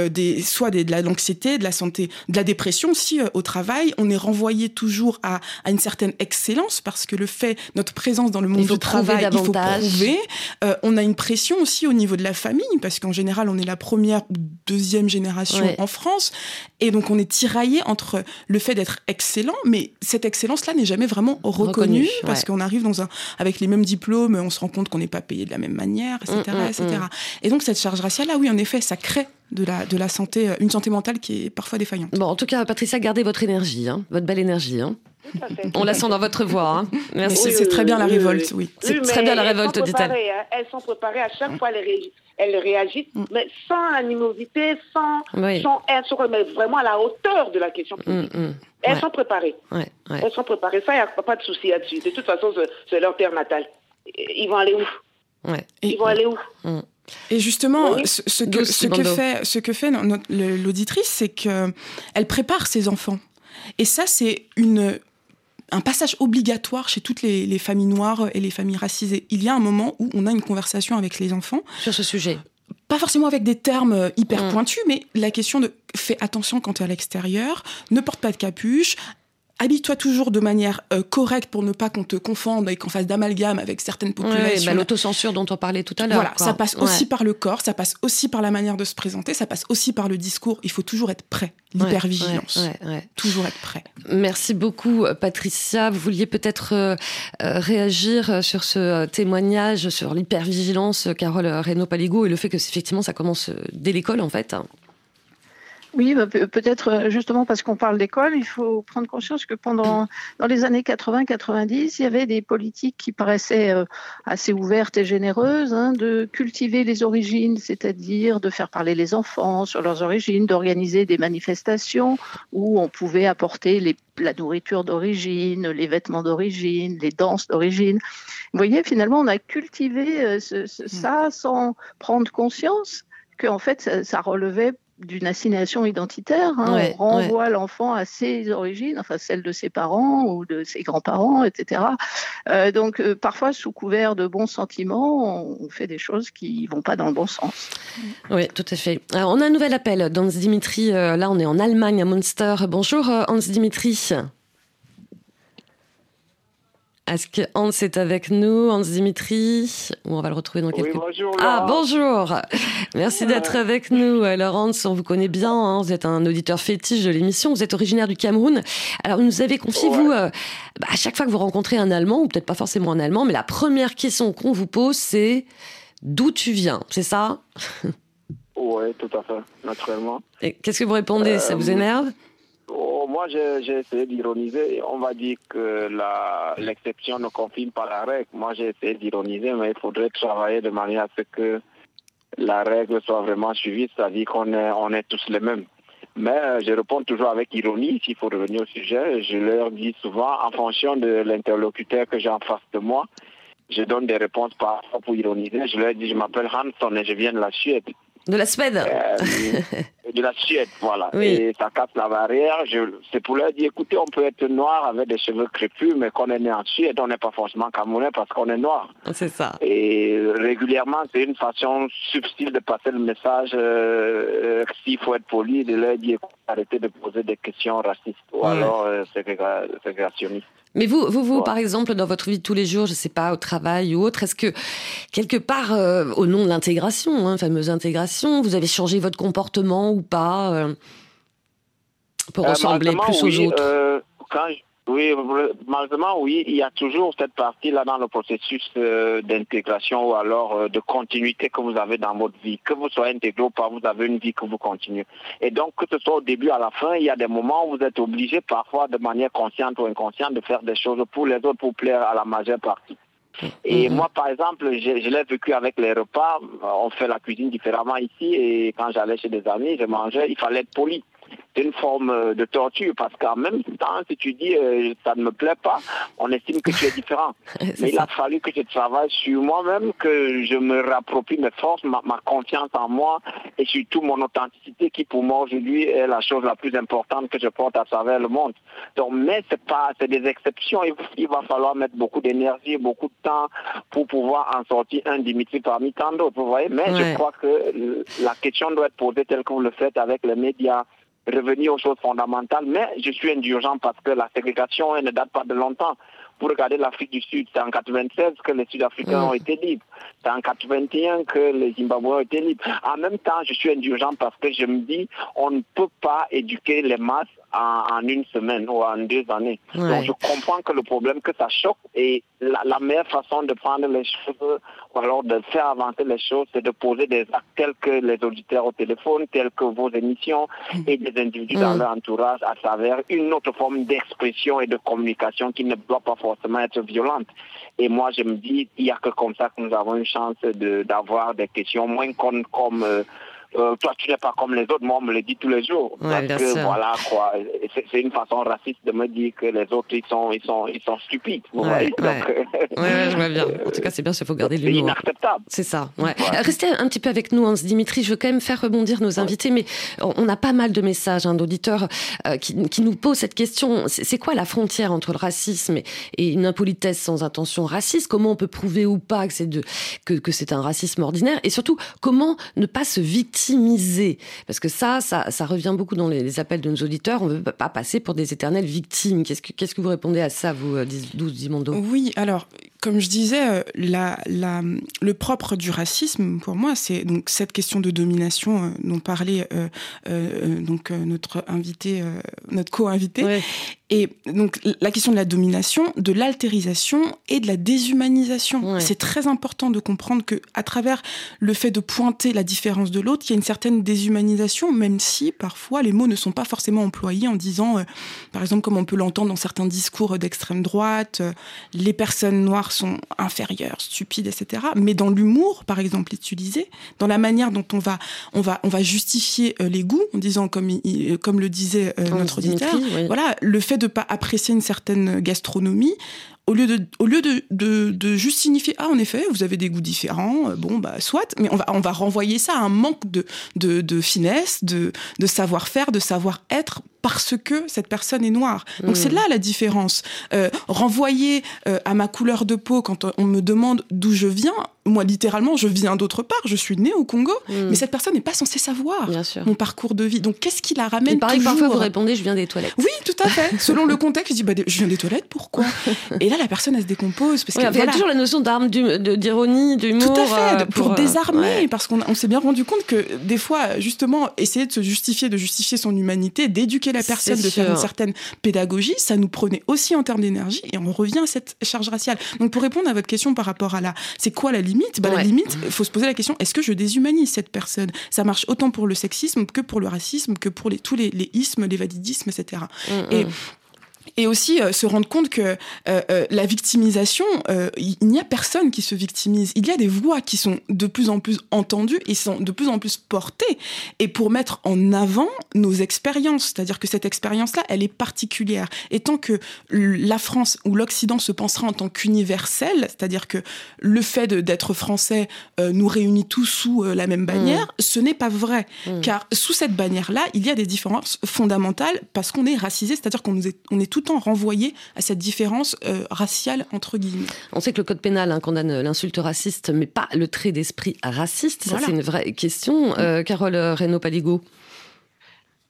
des, soit des, de la l'anxiété, de la santé, de la dépression aussi euh, au travail. On est renvoyé toujours à, à, une certaine excellence parce que le fait, notre présence dans le monde du travail, il faut prouver. Euh, on a une pression aussi au niveau de la famille parce qu'en général, on est la première ou deuxième génération en France. Et donc, on est tiraillé entre le fait d'être excellent, mais cette excellence-là n'est jamais vraiment reconnue, parce qu'on arrive dans un, avec les mêmes diplômes, on se rend compte qu'on n'est pas payé de la même manière, etc., mm, mm, etc. Mm. Et donc, cette charge raciale, là, oui, en effet, ça crée de la, de la santé, euh, une santé mentale qui est parfois défaillante. Bon, en tout cas, Patricia, gardez votre énergie, hein, votre belle énergie. Hein. On la sent dans votre voix. Hein. Merci. c'est très bien la révolte, oui. C'est très bien la révolte, dit-elle. Hein. Elles sont préparées à chaque fois, elles, réagissent, mm. mais sans animosité, sans, elles sont vraiment à la hauteur de la question mm, mm. Elles sont préparées. Elles sont préparées. Ça, il n'y a pas de souci là-dessus. De toute façon, c'est leur terre natale. Ils vont aller où? Ils vont aller où? Et justement, ce, que, ce, que, fait, ce que fait l'auditrice, c'est qu'elle prépare ses enfants. Et ça, c'est une un passage obligatoire chez toutes les, les, familles noires et les familles racisées. Il y a un moment où on a une conversation avec les enfants. Sur ce sujet pas forcément avec des termes hyper mm. pointus, mais la question de fais attention quand tu es à l'extérieur, ne porte pas de capuche, habille-toi toujours de manière euh, correcte pour ne pas qu'on te confonde et qu'on fasse d'amalgame avec certaines populations. bah, L'autocensure dont on parlait tout à l'heure. Voilà, ça passe aussi par le corps, ça passe aussi par la manière de se présenter, ça passe aussi par le discours. Il faut toujours être prêt, l'hypervigilance. toujours être prêt. Merci beaucoup, Patricia. Vous vouliez peut-être euh, euh, réagir sur ce témoignage sur l'hypervigilance, Carole Reynaud-Paligo, et le fait que effectivement ça commence dès l'école en fait. Oui, bah, peut-être euh, justement parce qu'on parle d'école, il faut prendre conscience que pendant dans les années 80-90, il y avait des politiques qui paraissaient euh, assez ouvertes et généreuses, hein, de cultiver les origines, c'est-à-dire de faire parler les enfants sur leurs origines, d'organiser des manifestations où on pouvait apporter les, la nourriture d'origine, les vêtements d'origine, les danses d'origine. Vous voyez, finalement, on a cultivé euh, ce, ça sans prendre conscience qu'en fait, ça, ça relevait d'une assignation identitaire. Hein. on renvoie l'enfant à ses origines, enfin celles de ses parents ou de ses grands-parents, etc. Euh, donc euh, parfois, sous couvert de bons sentiments, on, fait des choses qui vont pas dans le bon sens. Oui, tout à fait. Alors, on a un nouvel appel Dans Dimitri. Euh, là, on est en Allemagne, à Munster. Bonjour, Hans Dimitri. Est-ce que Hans est avec nous, Hans Dimitri? On va le retrouver dans quelques... Oui, bonjour. Ah, bonjour Merci d'être avec nous. Alors Hans, on vous connaît bien, hein. vous êtes un auditeur fétiche de l'émission, vous êtes originaire du Cameroun. Alors vous nous avez confié, vous, euh, bah, à chaque fois que vous rencontrez un Allemand, ou peut-être pas forcément un Allemand, mais la première question qu'on vous pose, c'est d'où tu viens, c'est ça? Oui, tout à fait, naturellement. Et qu'est-ce que vous répondez? Ça vous euh, énerve? Moi, j'ai essayé d'ironiser. On va dire que l'exception ne confirme pas la règle. Moi, j'ai essayé d'ironiser, mais il faudrait travailler de manière à ce que la règle soit vraiment suivie, c'est-à-dire qu'on est, on est tous les mêmes. Mais euh, je réponds toujours avec ironie, s'il faut revenir au sujet. Je leur dis souvent, en fonction de l'interlocuteur que j'ai en face de moi, je donne des réponses parfois pour ironiser. Je leur dis, je m'appelle Hanson et je viens de la Suède. De la Suède euh, De la Suède, voilà. Et ça casse la barrière. C'est pour leur dire, écoutez, on peut être noir avec des cheveux crépus, mais qu'on est né en Suède, on n'est pas forcément camerounais parce qu'on est noir. C'est ça. Et régulièrement, c'est une façon subtile de passer le message, euh, euh, s'il faut être poli, de leur dire, arrêtez de poser des questions racistes ou alors ségrégationnistes. Mais vous, vous, vous par exemple, dans votre vie de tous les jours, je ne sais pas, au travail ou autre, est-ce que quelque part, euh, au nom de l'intégration, hein, fameuse intégration, vous avez changé votre comportement ou pas euh, pour euh, ressembler plus aux autres? Oui, malheureusement, oui, il y a toujours cette partie-là dans le processus euh, d'intégration ou alors euh, de continuité que vous avez dans votre vie. Que vous soyez intégré ou pas, vous avez une vie que vous continuez. Et donc, que ce soit au début, à la fin, il y a des moments où vous êtes obligé, parfois de manière consciente ou inconsciente, de faire des choses pour les autres, pour plaire à la majeure partie. Et mm-hmm. moi, par exemple, je, je l'ai vécu avec les repas. On fait la cuisine différemment ici. Et quand j'allais chez des amis, je mangeais, il fallait être poli c'est une forme euh, de torture parce qu'en même temps, si tu dis euh, ça ne me plaît pas, on estime que tu es différent. Mais il a fallu que je travaille sur moi-même, que je me rapproprie mes forces, ma, confiance en moi et surtout mon authenticité qui pour moi aujourd'hui est la chose la plus importante que je porte à travers le monde. Donc, mais c'est pas, c'est des exceptions. Il, va falloir mettre beaucoup d'énergie, beaucoup de temps pour pouvoir en sortir un Dimitri parmi tant d'autres. Vous voyez, mais je crois que la question doit être posée telle que vous le faites avec les médias revenir aux choses fondamentales, mais je suis indulgent parce que la ségrégation elle ne date pas de longtemps. Pour regarder l'Afrique du Sud, c'est en 96 que les Sud-Africains ont été libres. C'est en 81 que les Zimbabwéens ont été libres. En même temps, je suis indulgent parce que je me dis, on ne peut pas éduquer les masses en, une semaine ou en deux années. Donc je comprends que le problème, que ça choque et la, meilleure façon de prendre les choses ou alors de faire avancer les choses, c'est de poser des actes tels que les auditeurs au téléphone, tels que vos émissions mm. et des individus dans mm. leur entourage à travers une autre forme d'expression et de communication qui ne doit pas forcément être violente. Et moi, je me dis, il n'y a que comme ça que nous avons une chance d'avoir des questions moins comme, comme euh, euh, toi tu n'es pas comme les autres, moi on me le dit tous les jours. parce que voilà quoi, c'est une façon raciste de me dire que les autres ils sont ils sont ils sont stupides. Vous voyez je vois bien. En tout cas, c'est bien, il faut garder l'humour. C'est inacceptable. C'est ça. Ouais. Restez un petit peu avec nous, Hans Dimitri. Je veux quand même faire rebondir nos invités, mais on a pas mal de messages hein, d'auditeurs euh, qui, qui, nous posent cette question. C'est quoi la frontière entre le racisme et, une impolitesse sans intention raciste? Comment on peut prouver ou pas que c'est de que, que c'est un racisme ordinaire? Et surtout, comment ne pas se victimiser parce que ça, ça, ça revient beaucoup dans les, appels de nos auditeurs. On ne veut pas passer pour des éternelles victimes. Qu'est-ce que, qu'est-ce que vous répondez à ça, vous, 12 euh, Dimondo Oui, alors, comme je disais, euh, la, la, le propre du racisme, pour moi, c'est donc cette question de domination euh, dont parlait donc notre invité, notre co-invité. Et donc la question de la domination, de l'altérisation et de la déshumanisation. C'est très important de comprendre que à travers le fait de pointer la différence de l'autre, il y a une certaine déshumanisation, même si parfois les mots ne sont pas forcément employés en disant, euh, par exemple, comme on peut l'entendre dans certains discours d'extrême droite, euh, les personnes noires sont inférieures, stupides, etc. Mais dans l'humour, par exemple, utilisé, dans la manière dont on va, on va, on va justifier euh, les goûts, en disant comme, comme le disait notre auditeur, voilà, le fait de pas apprécier une certaine gastronomie, au lieu de, au lieu de, de, de, juste signifier ah en effet vous avez des goûts différents, euh, bon bah soit, mais on va on va renvoyer ça à un manque de de, de finesse, de de savoir-faire, de savoir-être parce que cette personne est noire. Donc c'est mmh. là la différence. Euh, renvoyer euh, à ma couleur de peau quand on me demande d'où je viens, moi littéralement je viens d'autre part, je suis née au Congo, mmh. mais cette personne n'est pas censée savoir mon parcours de vie. Donc qu'est-ce qui la ramène pareil, parfois vous répondez je viens des toilettes. Oui, tout à fait. Selon le contexte, je dis bah, je viens des toilettes, pourquoi? Et là la personne elle se décompose parce il y a toujours la notion d'arme, d'ironie, d'humour. Tout à fait, euh, pour, désarmer, parce qu'on s'est bien rendu compte que des fois justement essayer de se justifier, de justifier son humanité, d'éduquer la personne, de faire une certaine pédagogie, ça nous prenait aussi en termes d'énergie et on revient à cette charge raciale. Donc pour répondre à votre question par rapport à la, c'est quoi la limite bah, La limite, il faut se poser la question, est-ce que je déshumanise cette personne? Ça marche autant pour le sexisme que pour le racisme, que pour les, tous les, les ismes, les validismes, etc. Et et aussi euh, se rendre compte que euh, euh, la victimisation, il n'y a personne qui se victimise. Il y a des voix qui sont de plus en plus entendues et sont de plus en plus portées. Et pour mettre en avant nos expériences, c'est-à-dire que cette expérience-là, elle est particulière. Et tant que la France ou l'Occident se pensera en tant qu'universel, c'est-à-dire que le fait d'être français nous réunit tous sous la même bannière, mmh. ce n'est pas vrai. Mmh. Car sous cette bannière-là, il y a des différences fondamentales parce qu'on est racisé, c'est-à-dire qu'on est, on est tout le temps renvoyé à cette différence euh, raciale entre guillemets. On sait que le code pénal hein, condamne l'insulte raciste, mais pas le trait d'esprit raciste. Ça, c'est une vraie question. Euh, Carole Reynaud-Paligo.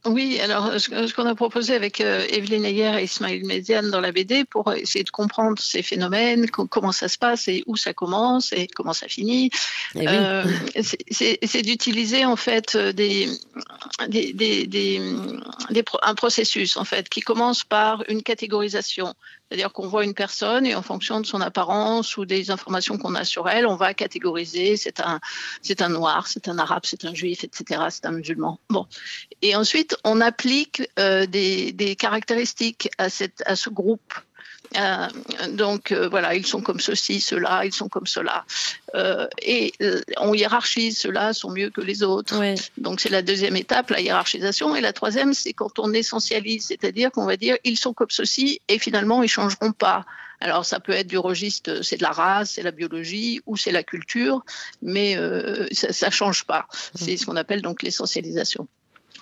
Oui, alors ce qu'on a proposé avec euh, Evelyne Ayer et Ismaël Méziane dans la BD pour essayer de comprendre ces phénomènes, comment ça se passe et où ça commence et comment ça finit, eh euh, c'est d'utiliser en fait des, des, des, des, un processus en fait qui commence par une catégorisation c'est-à-dire qu'on voit une personne et en fonction de son apparence ou des informations qu'on a sur elle, on va catégoriser c'est un, c'est un noir, c'est un arabe, c'est un juif, etc. C'est un musulman. Bon. Et ensuite, on applique euh, des, des, caractéristiques à, cette, à ce groupe euh, donc euh, voilà, ils sont comme ceci, ceux-là, ils sont comme cela. Euh, et on hiérarchise, ceux-là sont mieux que les autres. Donc c'est la deuxième étape, la hiérarchisation. Et la troisième, c'est quand on essentialise, c'est-à-dire qu'on va dire ils sont comme ceci et finalement ils changeront pas. Alors ça peut être du registre, c'est de la race, c'est la biologie ou c'est la culture, mais ça, ne change pas. C'est ce qu'on appelle donc l'essentialisation.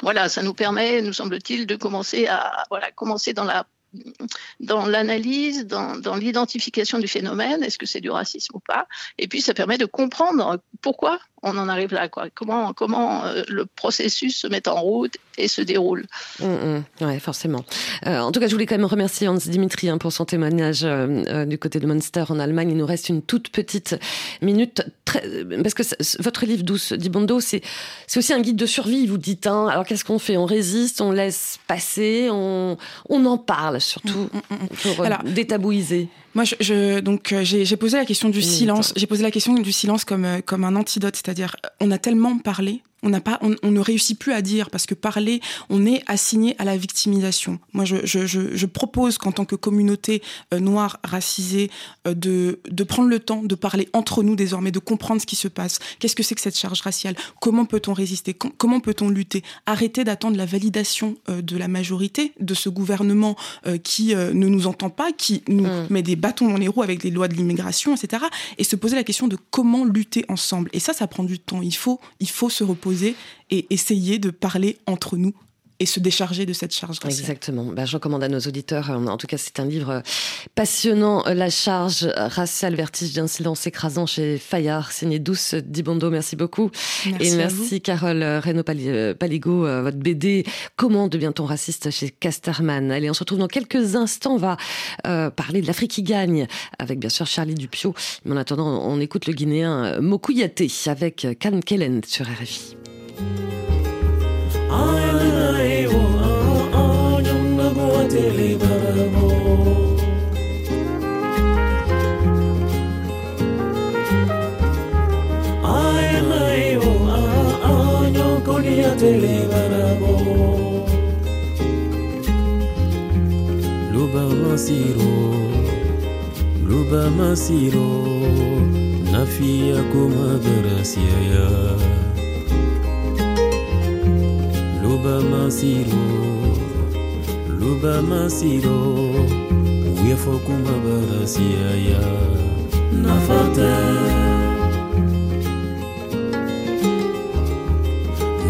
Voilà, ça nous permet, nous semble-t-il, de commencer à voilà commencer dans la dans l'analyse, dans, l'identification du phénomène, est-ce que c'est du racisme ou pas? Et puis ça permet de comprendre pourquoi on en arrive là. Quoi. Comment, comment euh, le processus se met en route et se déroule. Oui, mmh, mmh. ouais, forcément. Euh, en tout cas, je voulais quand même remercier Hans Dimitri hein, pour son témoignage euh, du côté de Munster en Allemagne. Il nous reste une toute petite minute. Très, parce que votre livre Douce Dibondo, c'est aussi un guide de survie. Vous dites, hein, alors qu'est-ce qu'on fait? On résiste, on laisse passer, on, on en parle surtout mmh, pour détabouiser. Moi, je, donc euh, j'ai posé la question du silence. J'ai posé la question du silence comme euh, comme un antidote, c'est-à-dire on a tellement parlé on n'a pas, on, ne réussit plus à dire parce que parler, on est assigné à la victimisation. Moi, je, je, je, propose qu'en tant que communauté euh, noire racisée, euh, de, de prendre le temps de parler entre nous désormais, de comprendre ce qui se passe. Qu'est-ce que c'est que cette charge raciale? Comment peut-on résister? Comment peut-on lutter? Arrêter d'attendre la validation euh, de la majorité de ce gouvernement qui ne nous entend pas, qui nous mm. met des bâtons dans les roues avec les lois de l'immigration, etc. Et se poser la question de comment lutter ensemble. Et ça, ça prend du temps. Il faut, il faut se reposer et essayer de parler entre nous et se décharger de cette charge raciale. Exactement. Ben, je recommande à nos auditeurs, euh, en tout cas c'est un livre passionnant, euh, La charge raciale, vertige d'un silence écrasant chez Fayard, signé Douce Dibondo. Merci beaucoup. Merci et merci Carole Reynaud-Paligo, euh, votre BD Comment devient-on raciste chez Casterman? Allez, on se retrouve dans quelques instants. On va parler de l'Afrique qui gagne avec bien sûr Charlie Dupio. Mais en attendant, on écoute le Guinéen Mokuyate avec Kan Kellen sur RFI. tele deliverable. deliverable. Luba masiro, luba masiro, nafia kuma gracia ya. Luba luba masiro uyafokuma barasiaya nafate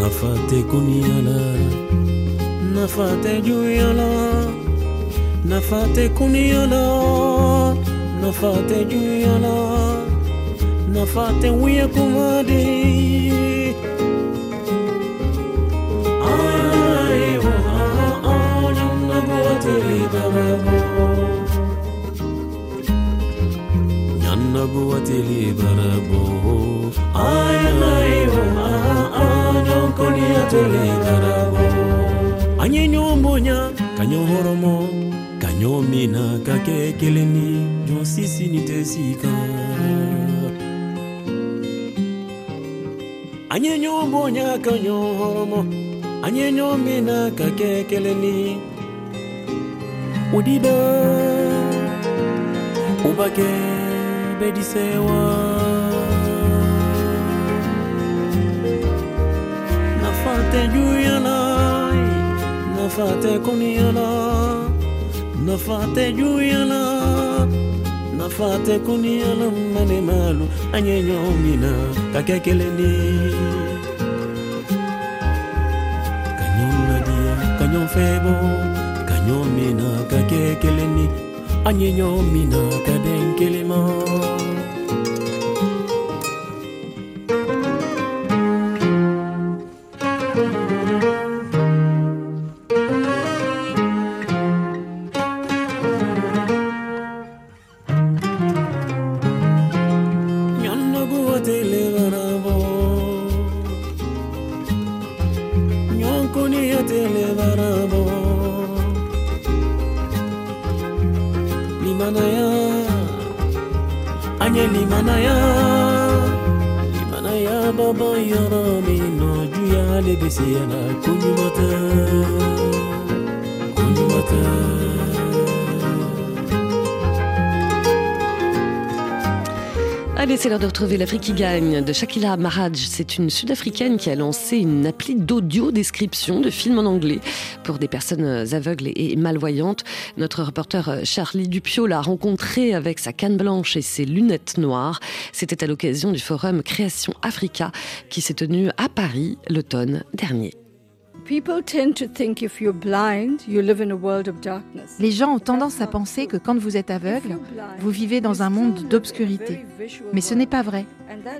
nafate kuniyala nafate juyala nafate kuniyala nafate juyala nafate ನನ್ನ ನಗುವ ತಿಳಿ ಬರಬೋ ಆಯ ತಿಳಿ ಬರಬೋ anyinyo mbonya kanyohoromo kanyomina kakekeleni jonsisi nitesika anyinyo mbonya kanyohoromo anyinyo mina kakekeleni Udida Ubake bedisewa. Nafate juyana Nafate kuniana Nafate juyana Nafate kuniana mane malu Anyenyo mina kakekeleni. Kanyon nadia Kanyon febo keleni anyenyo mina kaden kelema de retrouver l'Afrique qui gagne de Shakila Maharaj. C'est une Sud-Africaine qui a lancé une appli d'audio-description de films en anglais pour des personnes aveugles et malvoyantes. Notre reporter Charlie Dupio l'a rencontrée avec sa canne blanche et ses lunettes noires. C'était à l'occasion du forum Création Africa qui s'est tenu à Paris l'automne dernier. Les gens ont tendance à penser que quand vous êtes aveugle, vous vivez dans un monde d'obscurité. Mais ce n'est pas vrai.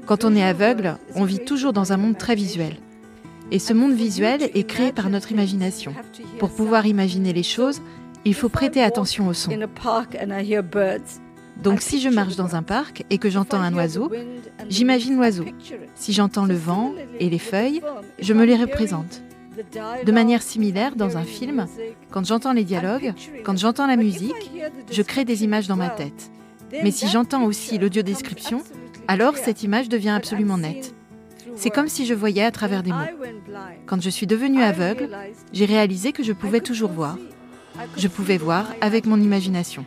Quand on est aveugle, on vit toujours dans un monde très visuel. Et ce monde visuel est créé par notre imagination. Pour pouvoir imaginer les choses, il faut prêter attention au son. Donc si je marche dans un parc et que j'entends un oiseau, j'imagine l'oiseau. Si j'entends le vent et les feuilles, je me les représente. De manière similaire, dans un film, quand j'entends les dialogues, quand j'entends la musique, je crée des images dans ma tête. Mais si j'entends aussi l'audiodescription, alors cette image devient absolument nette. C'est comme si je voyais à travers des mots. Quand je suis devenue aveugle, j'ai réalisé que je pouvais toujours voir. Je pouvais voir avec mon imagination.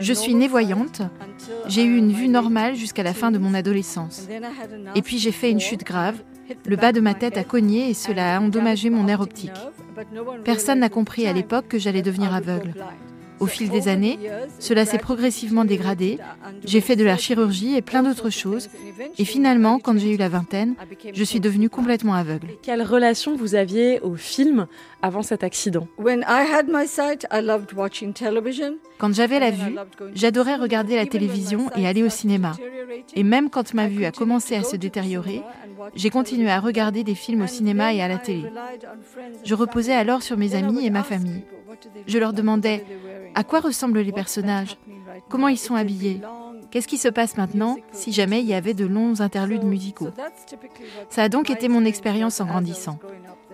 Je suis née voyante. J'ai eu une vue normale jusqu'à la fin de mon adolescence. Et puis j'ai fait une chute grave. Le bas de ma tête a cogné et cela a endommagé mon nerf optique. Personne n'a compris à l'époque que j'allais devenir aveugle. Au fil des années, cela s'est progressivement dégradé. J'ai fait de la chirurgie et plein d'autres choses. Et finalement, quand j'ai eu la vingtaine, je suis devenue complètement aveugle. Quelle relation vous aviez au film avant cet accident? Quand j'avais la vue, j'adorais regarder la télévision et aller au cinéma. Et même quand ma vue a commencé à se détériorer, j'ai continué à regarder des films au cinéma et à la télé. Je reposais alors sur mes amis et ma famille. Je leur demandais à quoi ressemblent les personnages? Comment ils sont habillés? Qu'est-ce qui se passe maintenant si jamais il y avait de longs interludes musicaux? Ça a donc été mon expérience en grandissant.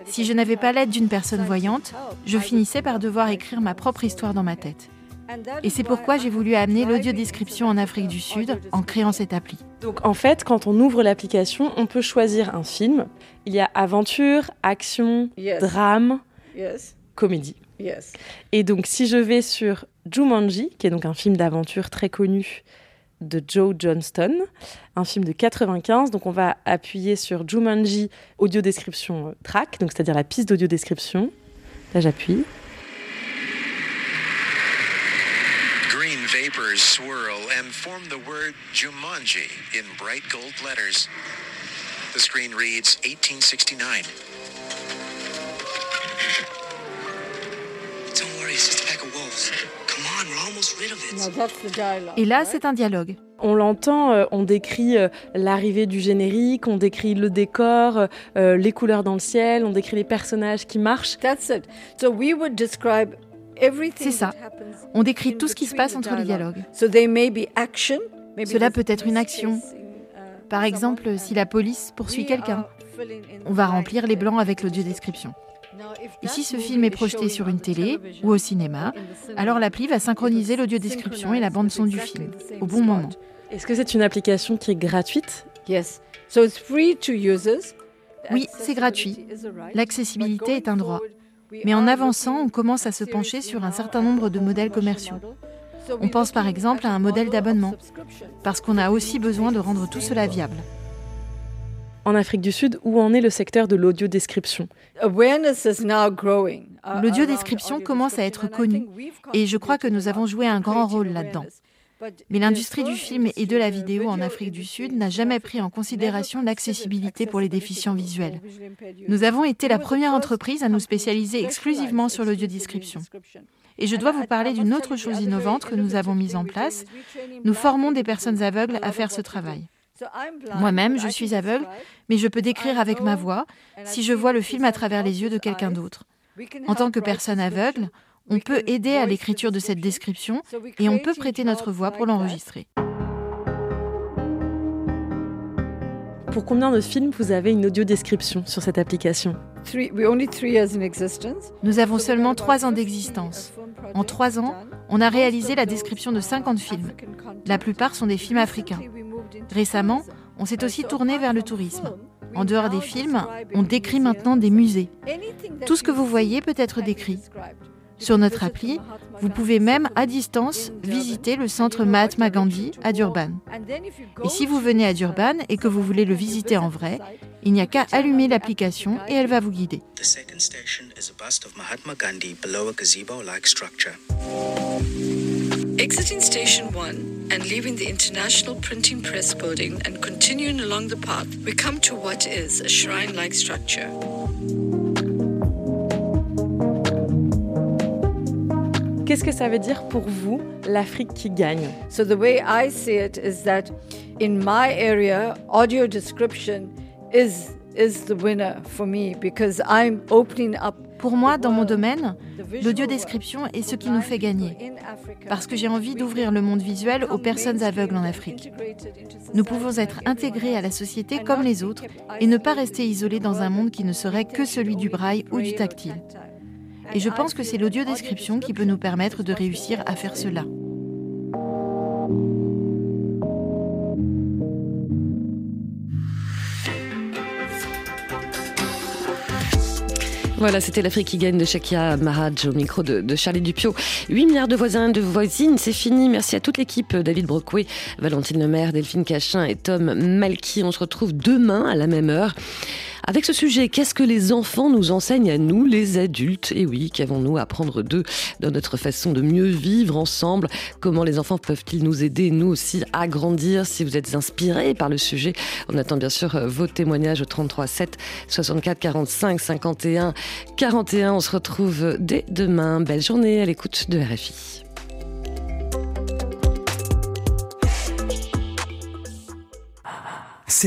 Si je n'avais pas l'aide d'une personne voyante, je finissais par devoir écrire ma propre histoire dans ma tête. Et c'est pourquoi j'ai voulu amener l'audiodescription en Afrique du Sud en créant cette appli. Donc en fait, quand on ouvre l'application, on peut choisir un film. Il y a aventure, action, drame, comédie. Et donc, si je vais sur Jumanji, qui est donc un film d'aventure très connu de Joe Johnston, un film de 95. Donc, on va appuyer sur Jumanji audio description track, donc c'est-à-dire la piste d'audio description. Là, j'appuie. vapors swirl and form the word Jumanji in bright gold letters. The screen reads 1869. Et là, c'est un dialogue. On l'entend, euh, on décrit euh, l'arrivée du générique, on décrit le décor, euh, les couleurs dans le ciel, on décrit les personnages qui marchent. That's it. So we would describe C'est ça. On décrit tout ce qui se passe entre les dialogues. So they may be action, Cela peut être une action. Par exemple, si la police poursuit quelqu'un, on va remplir les blancs avec l'audio description. Et si ce film est projeté sur une télé ou au cinéma, alors l'appli va synchroniser l'audio description et la bande son du film au bon moment. Est-ce que c'est une application qui est gratuite? Yes. So it's free to users. Oui, c'est gratuit. L'accessibilité est un droit. Mais en avançant, on commence à se pencher sur un certain nombre de modèles commerciaux. On pense par exemple à un modèle d'abonnement, parce qu'on a aussi besoin de rendre tout cela viable. En Afrique du Sud, où en est le secteur de l'audio-description? L'audio-description commence à être connu, et je crois que nous avons joué un grand rôle là-dedans. Mais l'industrie du film et de la vidéo en Afrique du Sud n'a jamais pris en considération l'accessibilité pour les déficients visuels. Nous avons été la première entreprise à nous spécialiser exclusivement sur l'audio-description. Et je dois vous parler d'une autre chose innovante que nous avons mise en place. Nous formons des personnes aveugles à faire ce travail. Moi-même, je suis aveugle, mais je peux décrire avec ma voix si je vois le film à travers les yeux de quelqu'un d'autre. En tant que personne aveugle, on peut aider à l'écriture de cette description. et on peut prêter notre voix pour l'enregistrer. Pour combien de films vous avez une audio description sur cette application? Nous avons seulement trois ans d'existence. En trois ans, on a réalisé la description de 50 films. La plupart sont des films africains. Récemment, on s'est aussi tourné vers le tourisme. En dehors des films, on décrit maintenant des musées. Tout ce que vous voyez peut être décrit. Sur notre appli, vous pouvez même à distance visiter le centre Mahatma Gandhi à Durban. Et si vous venez à Durban et que vous voulez le visiter en vrai, il n'y a qu'à allumer l'application et elle va vous guider. Exiting Station 1 and leaving the International Printing Press building and continuing along the path, we come to what is a shrine like structure. Qu'est-ce que ça veut dire pour vous l'Afrique qui gagne? So the way I see it is that in my area audio description is is the winner for me because I'm opening up pour moi, dans mon domaine, l'audio-description est ce qui nous fait gagner, parce que j'ai envie d'ouvrir le monde visuel aux personnes aveugles en Afrique. Nous pouvons être intégrés à la société comme les autres et ne pas rester isolés dans un monde qui ne serait que celui du braille ou du tactile. Et je pense que c'est l'audio-description qui peut nous permettre de réussir à faire cela. Voilà, c'était l'Afrique qui gagne de Shakia Maharaj au micro de, Charlie Dupio. 8 milliards de voisins, de voisines, c'est fini. Merci à toute l'équipe, David Brocoué, Valentine Lemaire, Delphine Cachin et Tom Malky. On se retrouve demain à la même heure. Avec ce sujet, qu'est-ce que les enfants nous enseignent à nous, les adultes? Et oui, qu'avons-nous à apprendre d'eux dans notre façon de mieux vivre ensemble? Comment les enfants peuvent-ils nous aider, nous aussi, à grandir Si vous êtes inspirés par le sujet, on attend bien sûr euh, vos témoignages au 33 7 64 45 51 41. On se retrouve dès demain. Belle journée à l'écoute de RFI.